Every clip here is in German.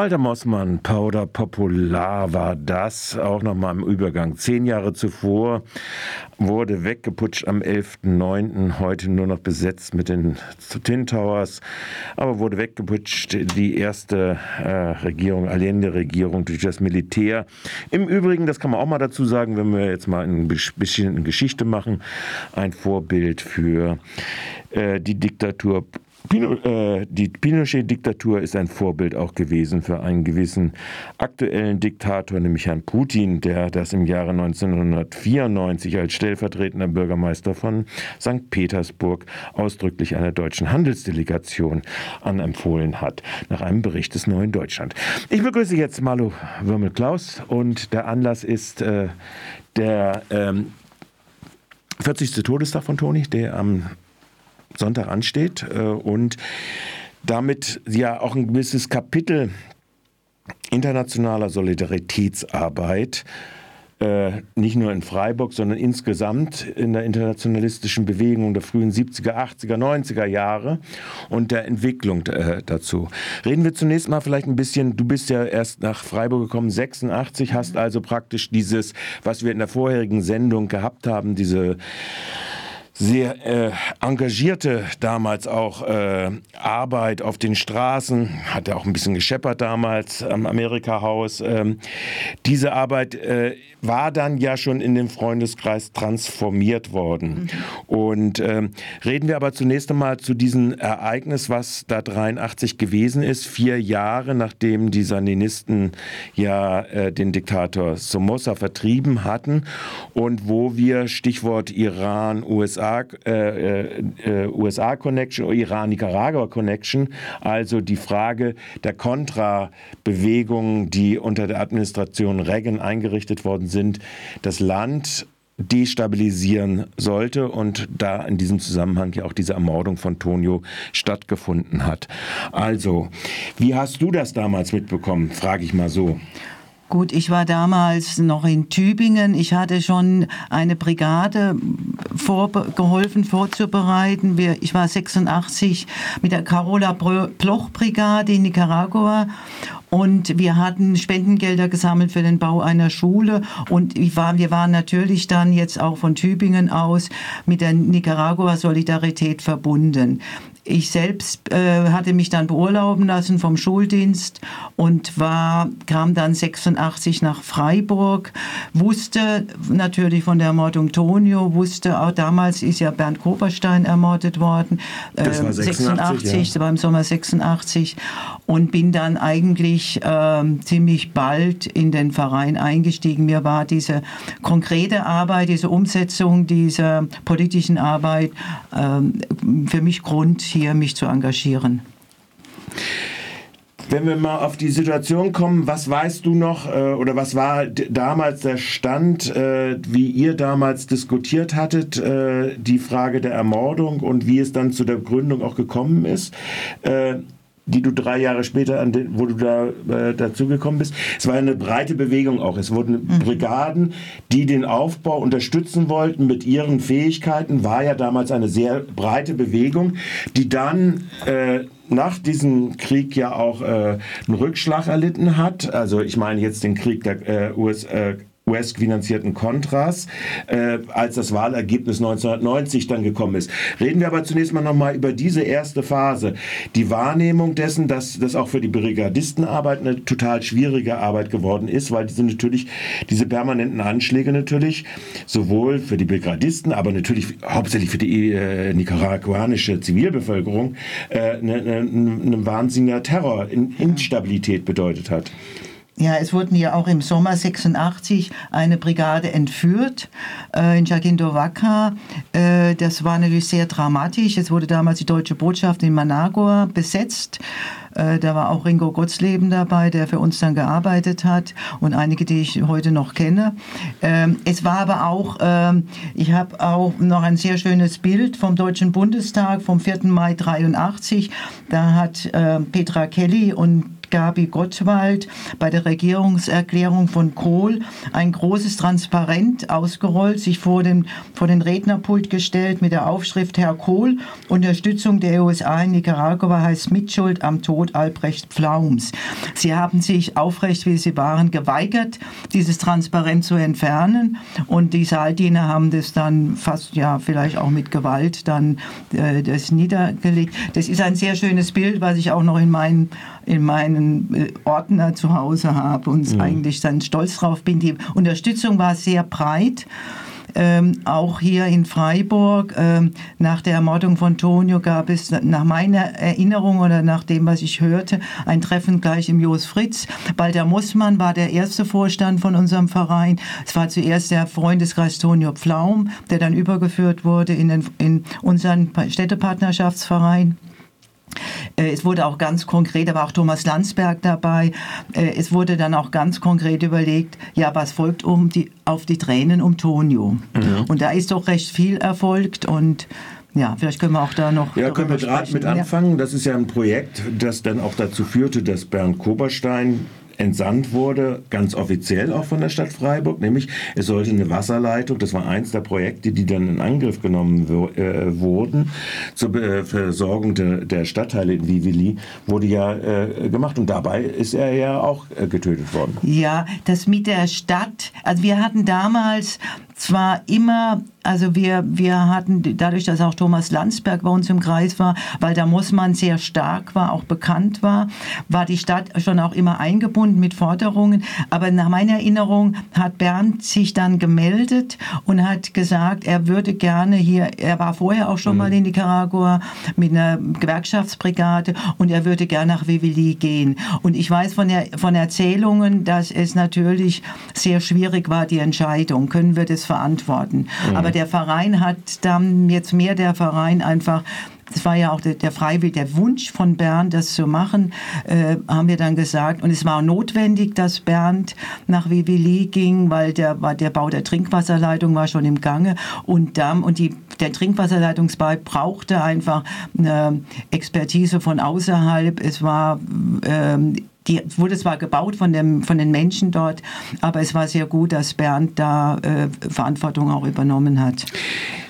Walter Mossmann, Powder Popular war das, auch nochmal im Übergang. Zehn Jahre zuvor wurde weggeputscht am 11.09., heute nur noch besetzt mit den Tin Towers, aber wurde weggeputscht die erste äh, Regierung, Allende-Regierung durch das Militär. Im Übrigen, das kann man auch mal dazu sagen, wenn wir jetzt mal ein bisschen Geschichte machen, ein Vorbild für äh, die Diktatur Pino, äh, die Pinochet-Diktatur ist ein Vorbild auch gewesen für einen gewissen aktuellen Diktator, nämlich Herrn Putin, der das im Jahre 1994 als stellvertretender Bürgermeister von St. Petersburg ausdrücklich einer deutschen Handelsdelegation anempfohlen hat, nach einem Bericht des Neuen Deutschland. Ich begrüße jetzt Malu Würmel-Klaus und der Anlass ist äh, der ähm, 40. Todestag von Toni, der am Sonntag ansteht äh, und damit ja auch ein gewisses Kapitel internationaler Solidaritätsarbeit äh, nicht nur in Freiburg, sondern insgesamt in der internationalistischen Bewegung der frühen 70er, 80er, 90er Jahre und der Entwicklung äh, dazu. Reden wir zunächst mal vielleicht ein bisschen, du bist ja erst nach Freiburg gekommen, 86, hast also praktisch dieses, was wir in der vorherigen Sendung gehabt haben, diese sehr äh, engagierte damals auch äh, Arbeit auf den Straßen, hat er auch ein bisschen gescheppert damals am Amerika-Haus. Ähm, diese Arbeit äh, war dann ja schon in den Freundeskreis transformiert worden. Mhm. Und ähm, reden wir aber zunächst einmal zu diesem Ereignis, was da 83 gewesen ist, vier Jahre nachdem die Sandinisten ja äh, den Diktator Somoza vertrieben hatten und wo wir Stichwort Iran, USA USA, äh, äh, USA Connection, Iran-Nicaragua Connection, also die Frage der Kontrabewegungen, die unter der Administration Reagan eingerichtet worden sind, das Land destabilisieren sollte und da in diesem Zusammenhang ja auch diese Ermordung von Tonio stattgefunden hat. Also, wie hast du das damals mitbekommen, frage ich mal so. Gut, ich war damals noch in Tübingen. Ich hatte schon eine Brigade geholfen vorzubereiten. Wir, ich war 86 mit der Carola Bloch Brigade in Nicaragua und wir hatten Spendengelder gesammelt für den Bau einer Schule und ich war, wir waren natürlich dann jetzt auch von Tübingen aus mit der Nicaragua Solidarität verbunden. Ich selbst äh, hatte mich dann beurlauben lassen vom Schuldienst und war, kam dann 86 nach Freiburg, wusste natürlich von der Ermordung Tonio, wusste auch damals ist ja Bernd Koperstein ermordet worden. Das war 86, ähm, 86 ja. war im Sommer 86 und bin dann eigentlich äh, ziemlich bald in den Verein eingestiegen. Mir war diese konkrete Arbeit, diese Umsetzung dieser politischen Arbeit äh, für mich Grund, hier mich zu engagieren. Wenn wir mal auf die Situation kommen, was weißt du noch äh, oder was war damals der Stand, äh, wie ihr damals diskutiert hattet, äh, die Frage der Ermordung und wie es dann zu der Gründung auch gekommen ist? Die du drei Jahre später, an den, wo du da äh, dazugekommen bist. Es war eine breite Bewegung auch. Es wurden mhm. Brigaden, die den Aufbau unterstützen wollten mit ihren Fähigkeiten. War ja damals eine sehr breite Bewegung, die dann äh, nach diesem Krieg ja auch äh, einen Rückschlag erlitten hat. Also ich meine jetzt den Krieg der äh, US, äh, US-finanzierten Contras, äh, als das Wahlergebnis 1990 dann gekommen ist. Reden wir aber zunächst mal nochmal über diese erste Phase. Die Wahrnehmung dessen, dass das auch für die Brigadistenarbeit eine total schwierige Arbeit geworden ist, weil diese natürlich, diese permanenten Anschläge natürlich, sowohl für die Brigadisten, aber natürlich hauptsächlich für die äh, nicaraguanische Zivilbevölkerung, äh, eine, eine, eine wahnsinniger Terror, Instabilität bedeutet hat. Ja, es wurden ja auch im Sommer 86 eine Brigade entführt äh, in Jaguindovaca. Äh, das war natürlich sehr dramatisch. Es wurde damals die deutsche Botschaft in Managua besetzt. Äh, da war auch Ringo Gottsleben dabei, der für uns dann gearbeitet hat und einige, die ich heute noch kenne. Ähm, es war aber auch, ähm, ich habe auch noch ein sehr schönes Bild vom Deutschen Bundestag vom 4. Mai 83. Da hat äh, Petra Kelly und Gabi Gottwald bei der Regierungserklärung von Kohl ein großes Transparent ausgerollt, sich vor den, vor den Rednerpult gestellt mit der Aufschrift Herr Kohl, Unterstützung der USA in Nicaragua heißt Mitschuld am Tod Albrecht Pflaums. Sie haben sich aufrecht, wie sie waren, geweigert, dieses Transparent zu entfernen und die Saaldiener haben das dann fast, ja, vielleicht auch mit Gewalt dann äh, das niedergelegt. Das ist ein sehr schönes Bild, was ich auch noch in meinen, in meinen äh, Ordner zu Hause habe und mhm. eigentlich dann stolz drauf bin. Die Unterstützung war sehr breit. Ähm, auch hier in Freiburg, ähm, nach der Ermordung von Tonio gab es nach meiner Erinnerung oder nach dem, was ich hörte, ein Treffen gleich im Jos Fritz. Balder Mussmann war der erste Vorstand von unserem Verein. Es war zuerst der Freundeskreis Tonio Pflaum, der dann übergeführt wurde in, den, in unseren Städtepartnerschaftsverein. Äh, es wurde auch ganz konkret, da war auch Thomas Landsberg dabei, äh, es wurde dann auch ganz konkret überlegt, ja, was folgt um die, auf die Tränen um Tonio? Mhm. Und da ist doch recht viel erfolgt und ja, vielleicht können wir auch da noch. Ja, können wir gerade mit anfangen. Das ist ja ein Projekt, das dann auch dazu führte, dass Bernd Koberstein entsandt wurde, ganz offiziell auch von der Stadt Freiburg, nämlich es sollte eine Wasserleitung, das war eins der Projekte, die dann in Angriff genommen äh, wurden, zur äh, Versorgung de, der Stadtteile in Vivili, wurde ja äh, gemacht und dabei ist er ja auch äh, getötet worden. Ja, das mit der Stadt, also wir hatten damals zwar immer, also wir, wir hatten, dadurch, dass auch Thomas Landsberg bei uns im Kreis war, weil da Mossmann sehr stark war, auch bekannt war, war die Stadt schon auch immer eingebunden mit Forderungen. Aber nach meiner Erinnerung hat Bernd sich dann gemeldet und hat gesagt, er würde gerne hier, er war vorher auch schon mhm. mal in Nicaragua mit einer Gewerkschaftsbrigade und er würde gerne nach Vivili gehen. Und ich weiß von, der, von Erzählungen, dass es natürlich sehr schwierig war, die Entscheidung. Können wir das verantworten. Mhm. Aber der Verein hat dann jetzt mehr der Verein einfach das war ja auch der, der Freiwillig, der Wunsch von Bernd, das zu machen, äh, haben wir dann gesagt. Und es war notwendig, dass Bernd nach Vivili ging, weil der, der Bau der Trinkwasserleitung war schon im Gange. Und, dann, und die, der Trinkwasserleitungsbau brauchte einfach eine Expertise von außerhalb. Es war ähm, die wurde zwar gebaut von, dem, von den Menschen dort, aber es war sehr gut, dass Bernd da äh, Verantwortung auch übernommen hat.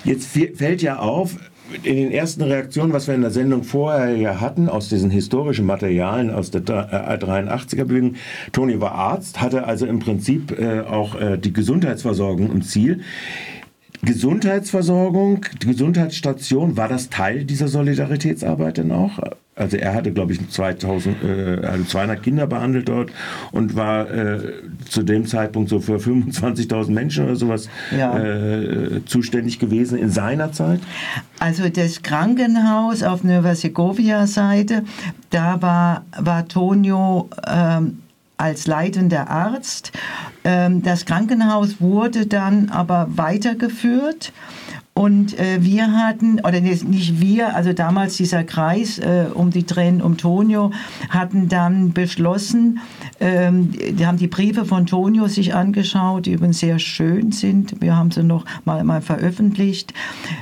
Jetzt fällt ja auf, in den ersten Reaktionen, was wir in der Sendung vorher ja hatten, aus diesen historischen Materialien aus der 83er Bewegung, Toni war Arzt, hatte also im Prinzip äh, auch äh, die Gesundheitsversorgung im Ziel. Gesundheitsversorgung, die Gesundheitsstation, war das Teil dieser Solidaritätsarbeit denn auch? Also er hatte, glaube ich, 2000, äh, also 200 Kinder behandelt dort und war äh, zu dem Zeitpunkt so für 25.000 Menschen oder sowas ja. äh, zuständig gewesen in seiner Zeit. Also das Krankenhaus auf Nova Segovia-Seite, da war, war Tonio ähm, als leitender Arzt. Ähm, das Krankenhaus wurde dann aber weitergeführt und äh, wir hatten, oder nicht wir, also damals dieser Kreis äh, um die Tränen um Tonio, hatten dann beschlossen, ähm, die haben die Briefe von Tonio sich angeschaut, die übrigens sehr schön sind. Wir haben sie noch mal, mal veröffentlicht,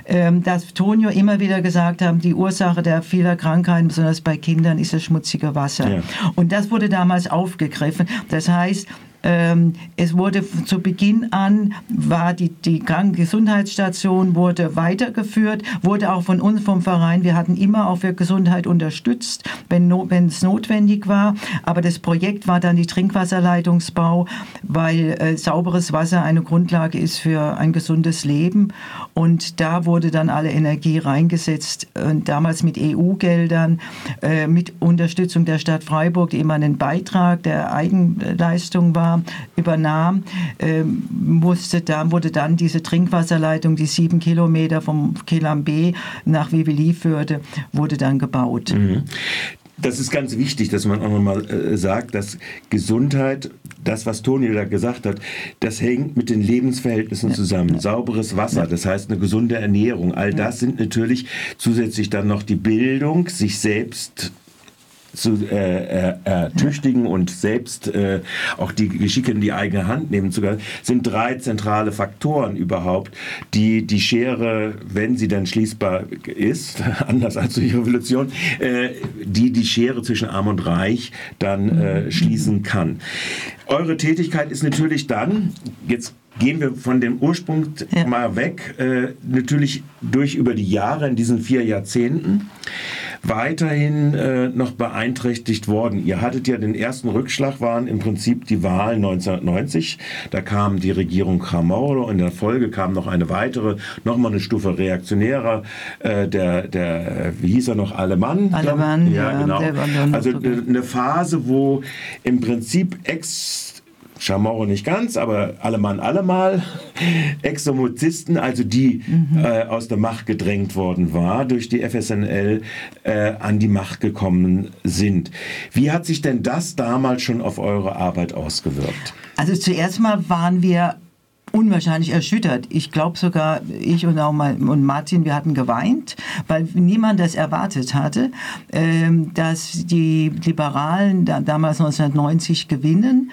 ähm, dass Tonio immer wieder gesagt haben, die Ursache der vieler Krankheiten, besonders bei Kindern, ist das schmutzige Wasser. Ja. Und das wurde damals aufgegriffen. Das heißt, ähm, es wurde zu Beginn an, war die, die Krankengesundheitsstation wurde weitergeführt, wurde auch von uns vom Verein, wir hatten immer auch für Gesundheit unterstützt, wenn, es notwendig war. Aber das Projekt war dann die Trinkwasserleitungsbau, weil äh, sauberes Wasser eine Grundlage ist für ein gesundes Leben. Und da wurde dann alle Energie reingesetzt, und damals mit EU-Geldern, äh, mit Unterstützung der Stadt Freiburg, die immer einen Beitrag der Eigenleistung war übernahm, äh, musste da, wurde dann diese Trinkwasserleitung, die sieben Kilometer vom Kelam B nach Vivili führte, wurde dann gebaut. Mhm. Das ist ganz wichtig, dass man auch nochmal äh, sagt, dass Gesundheit, das, was Toni da gesagt hat, das hängt mit den Lebensverhältnissen zusammen. Sauberes Wasser, das heißt eine gesunde Ernährung, all das sind natürlich zusätzlich dann noch die Bildung, sich selbst zu äh, ertüchtigen und selbst äh, auch die Geschicke in die eigene Hand nehmen zu können, sind drei zentrale Faktoren überhaupt, die die Schere, wenn sie dann schließbar ist, anders als durch Revolution, äh, die die Schere zwischen Arm und Reich dann äh, schließen kann. Eure Tätigkeit ist natürlich dann, jetzt gehen wir von dem Ursprung ja. mal weg, äh, natürlich durch über die Jahre in diesen vier Jahrzehnten weiterhin äh, noch beeinträchtigt worden. Ihr hattet ja den ersten Rückschlag, waren im Prinzip die Wahlen 1990. Da kam die Regierung Chamorro und in der Folge kam noch eine weitere, nochmal eine Stufe reaktionärer, äh, der, der, wie hieß er noch, Alemann? Alemann, ja, ja genau. Also eine Phase, wo im Prinzip ex Chamorro nicht ganz, aber allemal allemal, Exomozisten, also die mhm. äh, aus der Macht gedrängt worden war, durch die FSNL äh, an die Macht gekommen sind. Wie hat sich denn das damals schon auf eure Arbeit ausgewirkt? Also zuerst mal waren wir unwahrscheinlich erschüttert. Ich glaube sogar, ich und auch mal, und Martin, wir hatten geweint, weil niemand das erwartet hatte, ähm, dass die Liberalen da, damals 1990 gewinnen.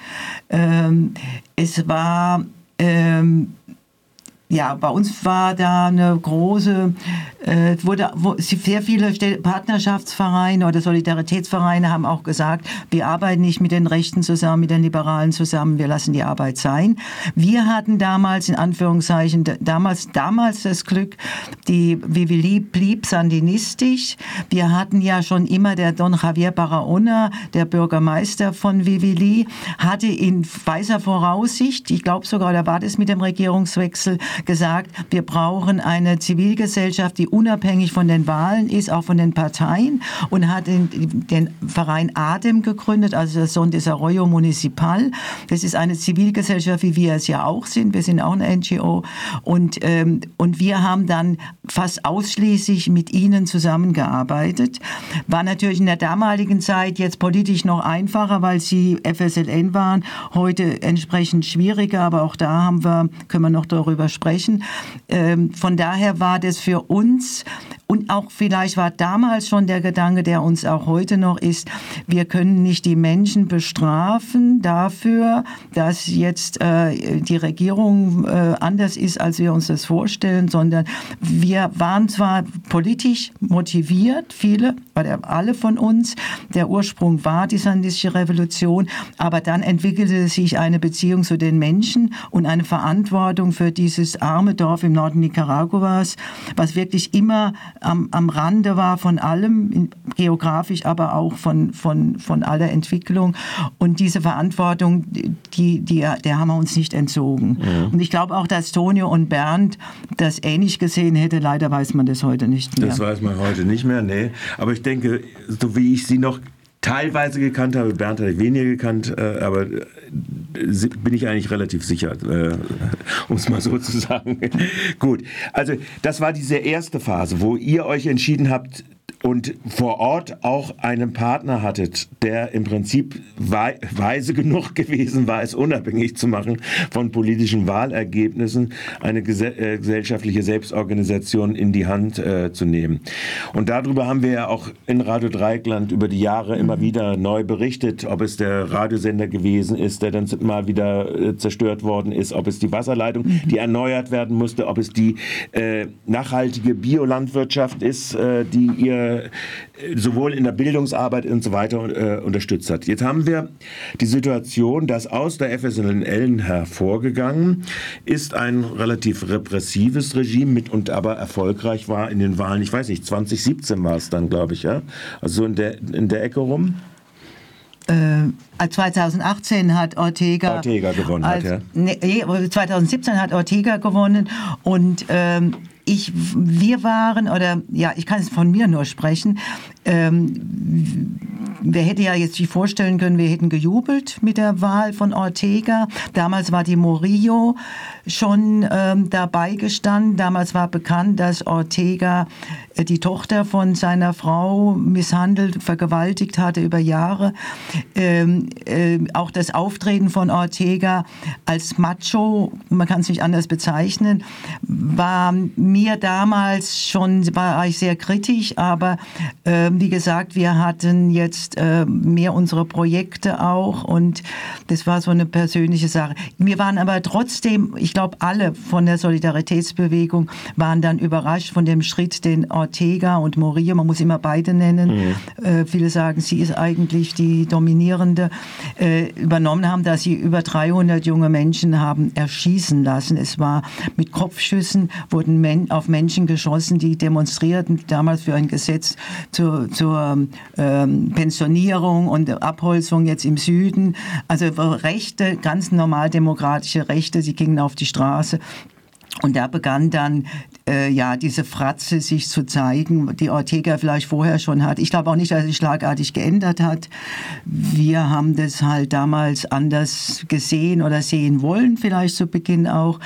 Ähm, es war ähm, ja, bei uns war da eine große, äh, wurde wo, sehr viele Partnerschaftsvereine oder Solidaritätsvereine haben auch gesagt, wir arbeiten nicht mit den Rechten zusammen, mit den Liberalen zusammen, wir lassen die Arbeit sein. Wir hatten damals, in Anführungszeichen, damals, damals das Glück, die Vivili blieb sandinistisch. Wir hatten ja schon immer der Don Javier Barahona, der Bürgermeister von Vivili, hatte in weiser Voraussicht, ich glaube sogar, da war das mit dem Regierungswechsel, gesagt, wir brauchen eine Zivilgesellschaft, die unabhängig von den Wahlen ist, auch von den Parteien und hat den, den Verein ADEM gegründet, also das Son Desarrollo Municipal. Das ist eine Zivilgesellschaft, wie wir es ja auch sind. Wir sind auch eine NGO und, ähm, und wir haben dann fast ausschließlich mit ihnen zusammengearbeitet. War natürlich in der damaligen Zeit jetzt politisch noch einfacher, weil sie FSLN waren. Heute entsprechend schwieriger, aber auch da haben wir, können wir noch darüber sprechen sprechen. Ähm, von daher war das für uns und auch vielleicht war damals schon der Gedanke, der uns auch heute noch ist, wir können nicht die Menschen bestrafen dafür, dass jetzt äh, die Regierung äh, anders ist, als wir uns das vorstellen, sondern wir waren zwar politisch motiviert, viele, oder alle von uns, der Ursprung war die sandistische Revolution, aber dann entwickelte sich eine Beziehung zu den Menschen und eine Verantwortung für dieses arme Dorf im Norden Nicaraguas, was wirklich immer am, am Rande war von allem, geografisch, aber auch von, von, von aller Entwicklung. Und diese Verantwortung, die, die, der haben wir uns nicht entzogen. Ja. Und ich glaube auch, dass Tonio und Bernd das ähnlich gesehen hätte. Leider weiß man das heute nicht mehr. Das weiß man heute nicht mehr, nee. Aber ich denke, so wie ich sie noch teilweise gekannt habe, Bernd habe ich weniger gekannt, äh, aber äh, bin ich eigentlich relativ sicher, äh, um es mal so zu sagen. Gut, also das war diese erste Phase, wo ihr euch entschieden habt, und vor Ort auch einen Partner hattet, der im Prinzip weise genug gewesen war, es unabhängig zu machen von politischen Wahlergebnissen, eine äh, gesellschaftliche Selbstorganisation in die Hand äh, zu nehmen. Und darüber haben wir ja auch in Radio Dreieckland über die Jahre immer wieder neu berichtet, ob es der Radiosender gewesen ist, der dann mal wieder äh, zerstört worden ist, ob es die Wasserleitung, mhm. die erneuert werden musste, ob es die äh, nachhaltige Biolandwirtschaft ist, die ihr äh, sowohl in der Bildungsarbeit und so weiter äh, unterstützt hat. Jetzt haben wir die Situation, dass aus der FSNL hervorgegangen ist ein relativ repressives Regime mit und aber erfolgreich war in den Wahlen, ich weiß nicht, 2017 war es dann, glaube ich, ja? Also in der, in der Ecke rum. Äh, 2018 hat Ortega, Ortega gewonnen, als, hat, ja. Ne, 2017 hat Ortega gewonnen und ähm, ich, wir waren, oder ja, ich kann es von mir nur sprechen, ähm, wer hätte ja jetzt sich vorstellen können, wir hätten gejubelt mit der Wahl von Ortega. Damals war die Morillo schon ähm, dabei gestanden. Damals war bekannt, dass Ortega äh, die Tochter von seiner Frau misshandelt, vergewaltigt hatte über Jahre. Ähm, äh, auch das Auftreten von Ortega als Macho, man kann es nicht anders bezeichnen, war mir damals schon, war ich sehr kritisch, aber äh, wie gesagt, wir hatten jetzt äh, mehr unsere Projekte auch und das war so eine persönliche Sache. Wir waren aber trotzdem, ich glaube, alle von der Solidaritätsbewegung waren dann überrascht von dem Schritt, den Ortega und Moria, man muss immer beide nennen, mhm. äh, viele sagen, sie ist eigentlich die dominierende, äh, übernommen haben, dass sie über 300 junge Menschen haben erschießen lassen. Es war mit Kopfschüssen, wurden Men auf Menschen geschossen, die demonstrierten damals für ein Gesetz zur, zur ähm, Pensionierung und Abholzung jetzt im Süden. Also Rechte, ganz normal demokratische Rechte, sie gingen auf die Straße. Und da begann dann äh, ja diese Fratze sich zu zeigen, die Ortega vielleicht vorher schon hat. Ich glaube auch nicht, dass sie schlagartig geändert hat. Wir haben das halt damals anders gesehen oder sehen wollen, vielleicht zu Beginn auch.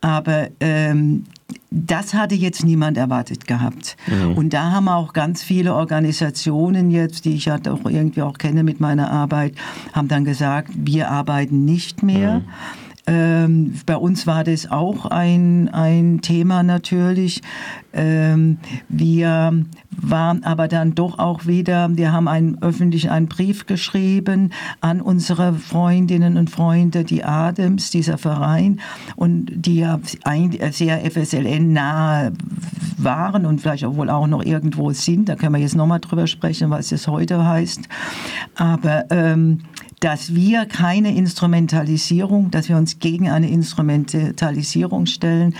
Aber ähm, das hatte jetzt niemand erwartet gehabt. Mhm. Und da haben auch ganz viele Organisationen jetzt, die ich ja doch irgendwie auch kenne mit meiner Arbeit, haben dann gesagt, wir arbeiten nicht mehr. Mhm ähm, bei uns war das auch ein, ein Thema natürlich. Ähm, wir waren aber dann doch auch wieder, wir haben einen, öffentlich einen Brief geschrieben an unsere Freundinnen und Freunde, die Adams, dieser Verein, und die ja sehr FSLN nahe waren und vielleicht auch wohl auch noch irgendwo sind. Da können wir jetzt nochmal drüber sprechen, was es heute heißt. Aber ähm, dass wir keine Instrumentalisierung, dass wir uns gegen eine Instrumentalisierung stellen,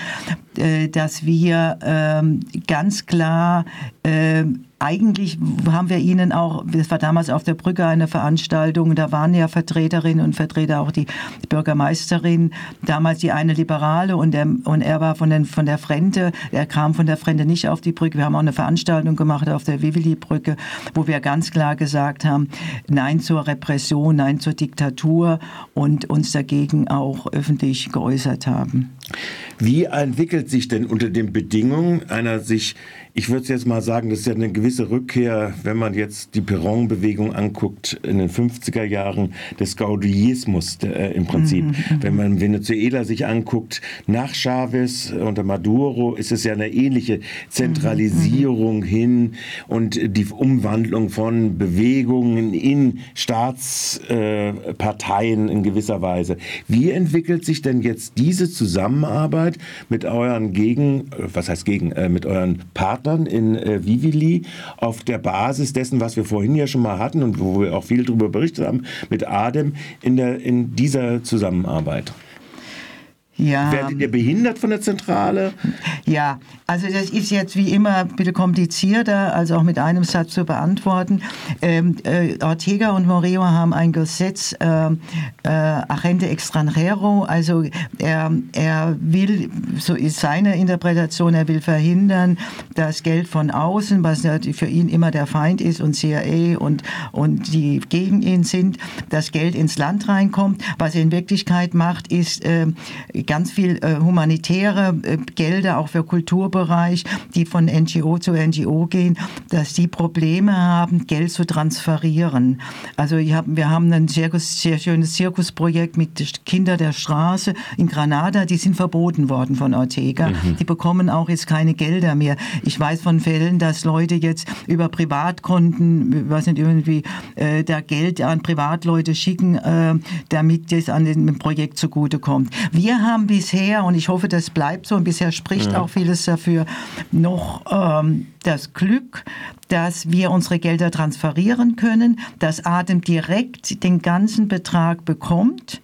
äh, dass wir ähm, ganz klar äh, eigentlich haben wir ihnen auch, das war damals auf der Brücke eine Veranstaltung, da waren ja Vertreterinnen und Vertreter, auch die Bürgermeisterin, damals die eine Liberale und, der, und er war von, den, von der Frente, er kam von der Frente nicht auf die Brücke. Wir haben auch eine Veranstaltung gemacht auf der Vivili-Brücke, wo wir ganz klar gesagt haben, Nein zur Repression, Nein zur Diktatur und uns dagegen auch öffentlich geäußert haben. Wie entwickelt sich denn unter den Bedingungen einer sich ich würde jetzt mal sagen, das ist ja eine gewisse Rückkehr, wenn man jetzt die Perron-Bewegung anguckt in den 50er Jahren des Gaudillismus äh, im Prinzip. Mhm, mhm, wenn man Venezuela sich anguckt, nach Chavez unter Maduro ist es ja eine ähnliche Zentralisierung mhm, hin und die Umwandlung von Bewegungen in Staatsparteien äh, in gewisser Weise. Wie entwickelt sich denn jetzt diese Zusammenarbeit mit euren Gegen, äh, was heißt Gegen, äh, mit euren Partnern? Partnern in äh, Vivili auf der Basis dessen, was wir vorhin ja schon mal hatten und wo wir auch viel darüber berichtet haben, mit Adem in, der, in dieser Zusammenarbeit? Ja. Werdet ihr behindert von der Zentrale? Ja, also das ist jetzt wie immer ein bisschen komplizierter, also auch mit einem Satz zu beantworten. Ähm, äh, Ortega und Moreo haben ein Gesetz, äh, äh, Agente Extranjero, also er, er will, so ist seine Interpretation, er will verhindern, dass Geld von außen, was für ihn immer der Feind ist und CIA und, und die gegen ihn sind, das Geld ins Land reinkommt. Was er in Wirklichkeit macht, ist äh, ganz viel äh, humanitäre äh, Gelder auch für Kulturbereich, die von NGO zu NGO gehen, dass die Probleme haben, Geld zu transferieren. Also wir haben ein sehr, sehr schönes Zirkusprojekt mit Kinder der Straße in Granada, die sind verboten worden von Ortega. Mhm. Die bekommen auch jetzt keine Gelder mehr. Ich weiß von Fällen, dass Leute jetzt über Privatkonten, weiß nicht, irgendwie äh, da Geld an Privatleute schicken, äh, damit das an dem Projekt zugutekommt. Wir haben haben bisher, und ich hoffe, das bleibt so, und bisher spricht ja. auch vieles dafür, noch ähm, das Glück, dass wir unsere Gelder transferieren können, dass Adem direkt den ganzen Betrag bekommt,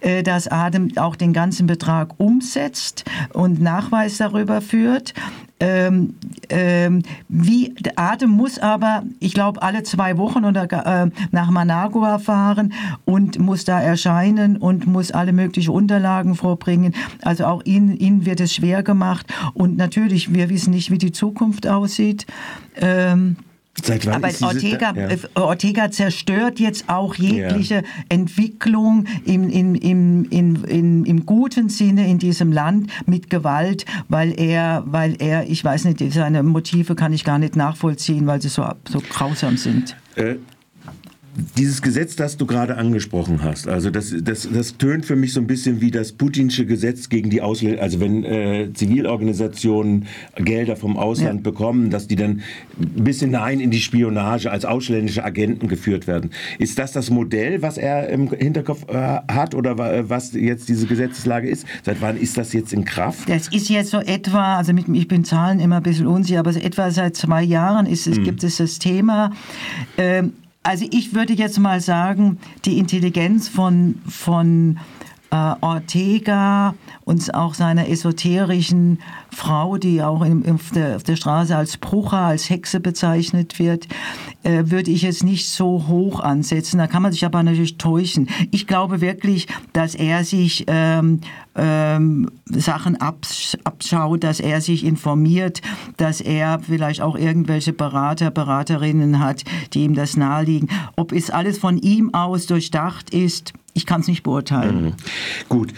äh, dass Adem auch den ganzen Betrag umsetzt und Nachweis darüber führt, ähm, ähm, wie Atem muss aber, ich glaube, alle zwei Wochen oder, äh, nach Managua fahren und muss da erscheinen und muss alle möglichen Unterlagen vorbringen. Also auch ihnen, ihnen wird es schwer gemacht. Und natürlich, wir wissen nicht, wie die Zukunft aussieht. Ähm, Seit wann Aber Ortega, ja. Äh, Ortega zerstört jetzt auch jegliche ja. Entwicklung im, im, im, im, im, im guten Sinne in diesem Land mit Gewalt, weil er, weil er, ich weiß nicht, seine Motive kann ich gar nicht nachvollziehen, weil sie so, so grausam sind. Äh, dieses Gesetz, das du gerade angesprochen hast, also das, das, das tönt für mich so ein bisschen wie das putinsche Gesetz gegen die Ausländer, also wenn äh, Zivilorganisationen Gelder vom Ausland ja. bekommen, dass die dann bis hinein in die Spionage als ausländische Agenten geführt werden. Ist das das Modell, was er im Hinterkopf äh, hat oder was jetzt diese Gesetzeslage ist? Seit wann ist das jetzt in Kraft? Das ist jetzt so etwa, also mit, ich bin Zahlen immer ein bisschen unsicher, aber so etwa seit zwei Jahren ist es, mhm. gibt es das Thema. Ähm, also ich würde jetzt mal sagen, die Intelligenz von, von Ortega und auch seiner esoterischen Frau, die auch auf, der, auf, der, Straße als Brucher, als Hexe bezeichnet wird, äh, würde ich es nicht so hoch ansetzen. Da kann man sich aber natürlich täuschen. Ich glaube wirklich, dass er sich ähm, ähm, Sachen abs abschaut, dass er sich informiert, dass er vielleicht auch irgendwelche Berater, Beraterinnen hat, die ihm das naheliegen. Ob es alles von ihm aus durchdacht ist, ich kann es nicht beurteilen. Mhm. Gut.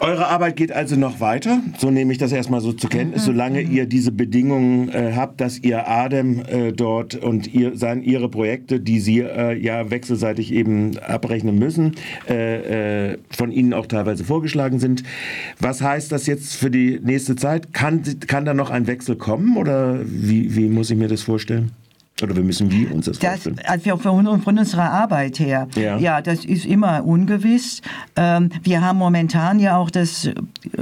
Eure Arbeit geht also noch weiter, so nehme ich das erstmal so zur Kenntnis, mhm. solange mhm. ihr diese Bedingungen äh, habt, dass ihr Adem äh, dort und ihr, sein, ihre Projekte, die sie äh, ja wechselseitig eben abrechnen müssen, äh, äh, von ihnen auch teilweise vorgeschlagen sind. Was heißt das jetzt für die nächste Zeit? Kann, kann da noch ein Wechsel kommen oder wie, wie muss ich mir das vorstellen? Oder wir müssen wie uns das, das vorstellen? Also von, von unserer Arbeit her, ja. ja, das ist immer ungewiss. Ähm, wir haben momentan ja auch das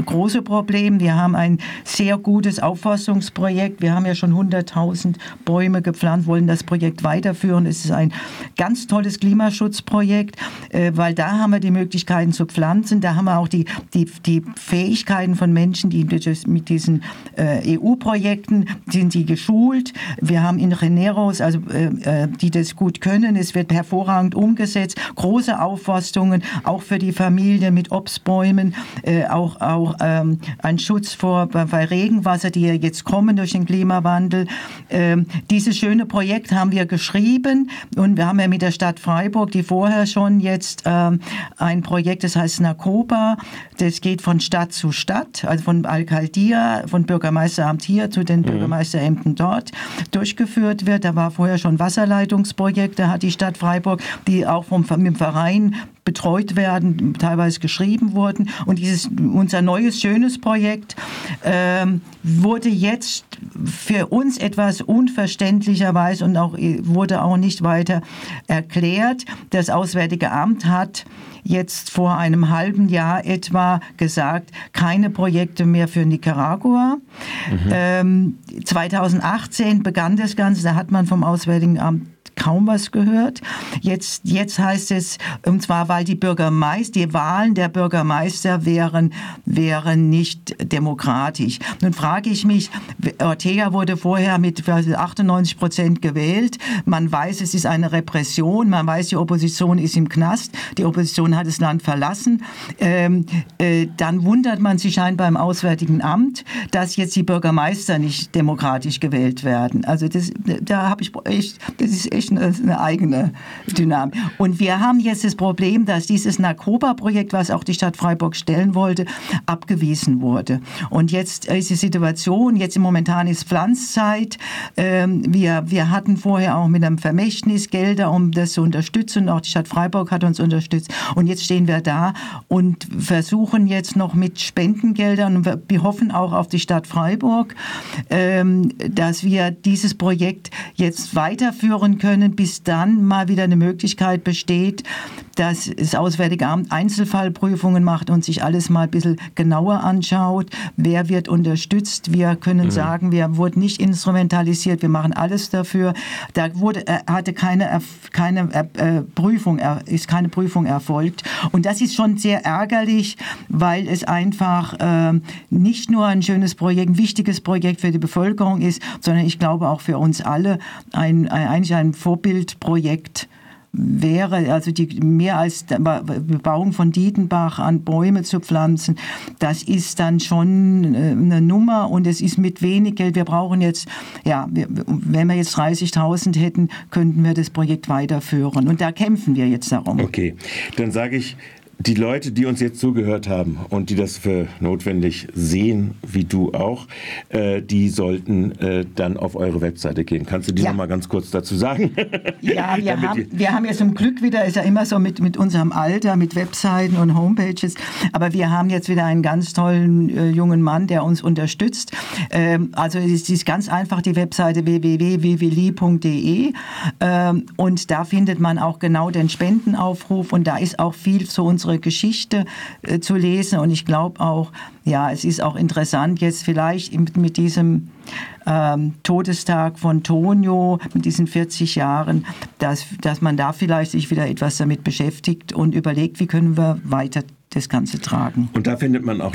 große Problem, wir haben ein sehr gutes Aufforstungsprojekt. Wir haben ja schon 100.000 Bäume gepflanzt, wollen das Projekt weiterführen. Es ist ein ganz tolles Klimaschutzprojekt, äh, weil da haben wir die Möglichkeiten zu pflanzen. Da haben wir auch die, die, die Fähigkeiten von Menschen, die mit diesen äh, EU-Projekten sind die geschult. Wir haben in Renero Haus, also äh, äh, die das gut können. Es wird hervorragend umgesetzt. Große Aufforstungen, auch für die Familie mit Obstbäumen, äh, auch, auch ähm, ein Schutz vor bei Regenwasser, die ja jetzt kommen durch den Klimawandel. Ähm, dieses schöne Projekt haben wir geschrieben und wir haben ja mit der Stadt Freiburg, die vorher schon jetzt ähm, ein Projekt, das heißt Nakoba, das geht von Stadt zu Stadt, also von Alcaldia, von Bürgermeisteramt hier zu den mhm. Bürgermeisterämtern dort durchgeführt wird. Da war vorher schon Wasserleitungsprojekte, hat die Stadt Freiburg, die auch vom, vom Verein betreut werden, teilweise geschrieben wurden. Und dieses unser neues schönes Projekt ähm, wurde jetzt für uns etwas unverständlicherweise und auch wurde auch nicht weiter erklärt. Das Auswärtige Amt hat jetzt vor einem halben Jahr etwa gesagt, keine Projekte mehr für Nicaragua. Mhm. Ähm, 2018 begann das Ganze, da hat man vom Auswärtigen Amt kaum was gehört. Jetzt, jetzt heißt es, und zwar, weil die Bürgermeister, die Wahlen der Bürgermeister wären, wären nicht demokratisch. Nun frage ich mich, Ortega wurde vorher mit 98 Prozent gewählt. Man weiß, es ist eine Repression. Man weiß, die Opposition ist im Knast. Die Opposition hat das Land verlassen. Ähm, äh, dann wundert man sich scheinbar im Auswärtigen Amt, dass jetzt die Bürgermeister nicht demokratisch gewählt werden. Also das, da habe ich echt, das ist wirklich eine, eigene Dynamik. Und wir haben jetzt das Problem, dass dieses Nakoba-Projekt, was auch die Stadt Freiburg stellen wollte, abgewiesen wurde. Und jetzt ist die Situation, jetzt im momentan ist Pflanzzeit. Ähm, wir, wir hatten vorher auch mit einem Vermächtnis Gelder, um das zu unterstützen. Auch die Stadt Freiburg hat uns unterstützt. Und jetzt stehen wir da und versuchen jetzt noch mit Spendengeldern, und wir hoffen auch auf die Stadt Freiburg, ähm, dass wir dieses Projekt jetzt weiterführen können können, bis dann mal wieder eine Möglichkeit besteht, dass das Auswärtige Amt Einzelfallprüfungen macht und sich alles mal ein bisschen genauer anschaut. Wer wird unterstützt? Wir können mhm. sagen, wir wurden nicht instrumentalisiert, wir machen alles dafür. Da wurde, äh, hatte keine, keine äh, Prüfung, ist keine Prüfung erfolgt. Und das ist schon sehr ärgerlich, weil es einfach äh, nicht nur ein schönes Projekt, ein wichtiges Projekt für die Bevölkerung ist, sondern ich glaube auch für uns alle ein eigentlich ein Vorbildprojekt wäre, also die mehr als Bebauung von Dietenbach an Bäume zu pflanzen, das ist dann schon äh, eine Nummer und es ist mit wenig Geld. Wir brauchen jetzt, ja, wenn wir jetzt 30.000 hätten, könnten wir das Projekt weiterführen und da kämpfen wir jetzt darum. Okay, dann sage ich die Leute, die uns jetzt zugehört haben und die das für notwendig sehen, wie du auch, äh, die sollten äh, dann auf eure Webseite gehen. Kannst du die ja. noch mal ganz kurz dazu sagen? Ja, wir, haben, wir haben ja zum Glück wieder, ist ja immer so mit, mit unserem Alter, mit Webseiten und Homepages, aber wir haben jetzt wieder einen ganz tollen äh, jungen Mann, der uns unterstützt. Ähm, also es ist ganz einfach die Webseite www.vivili.de ähm, und da findet man auch genau den Spendenaufruf und da ist auch viel zu unserer Geschichte äh, zu lesen. Und ich glaube auch, ja, es ist auch interessant jetzt vielleicht mit, mit diesem ähm, Todestag von Tonio, mit diesen 40 Jahren, dass, dass man da vielleicht sich wieder etwas damit beschäftigt und überlegt, wie können wir weiter das Ganze tragen. Und da findet man auch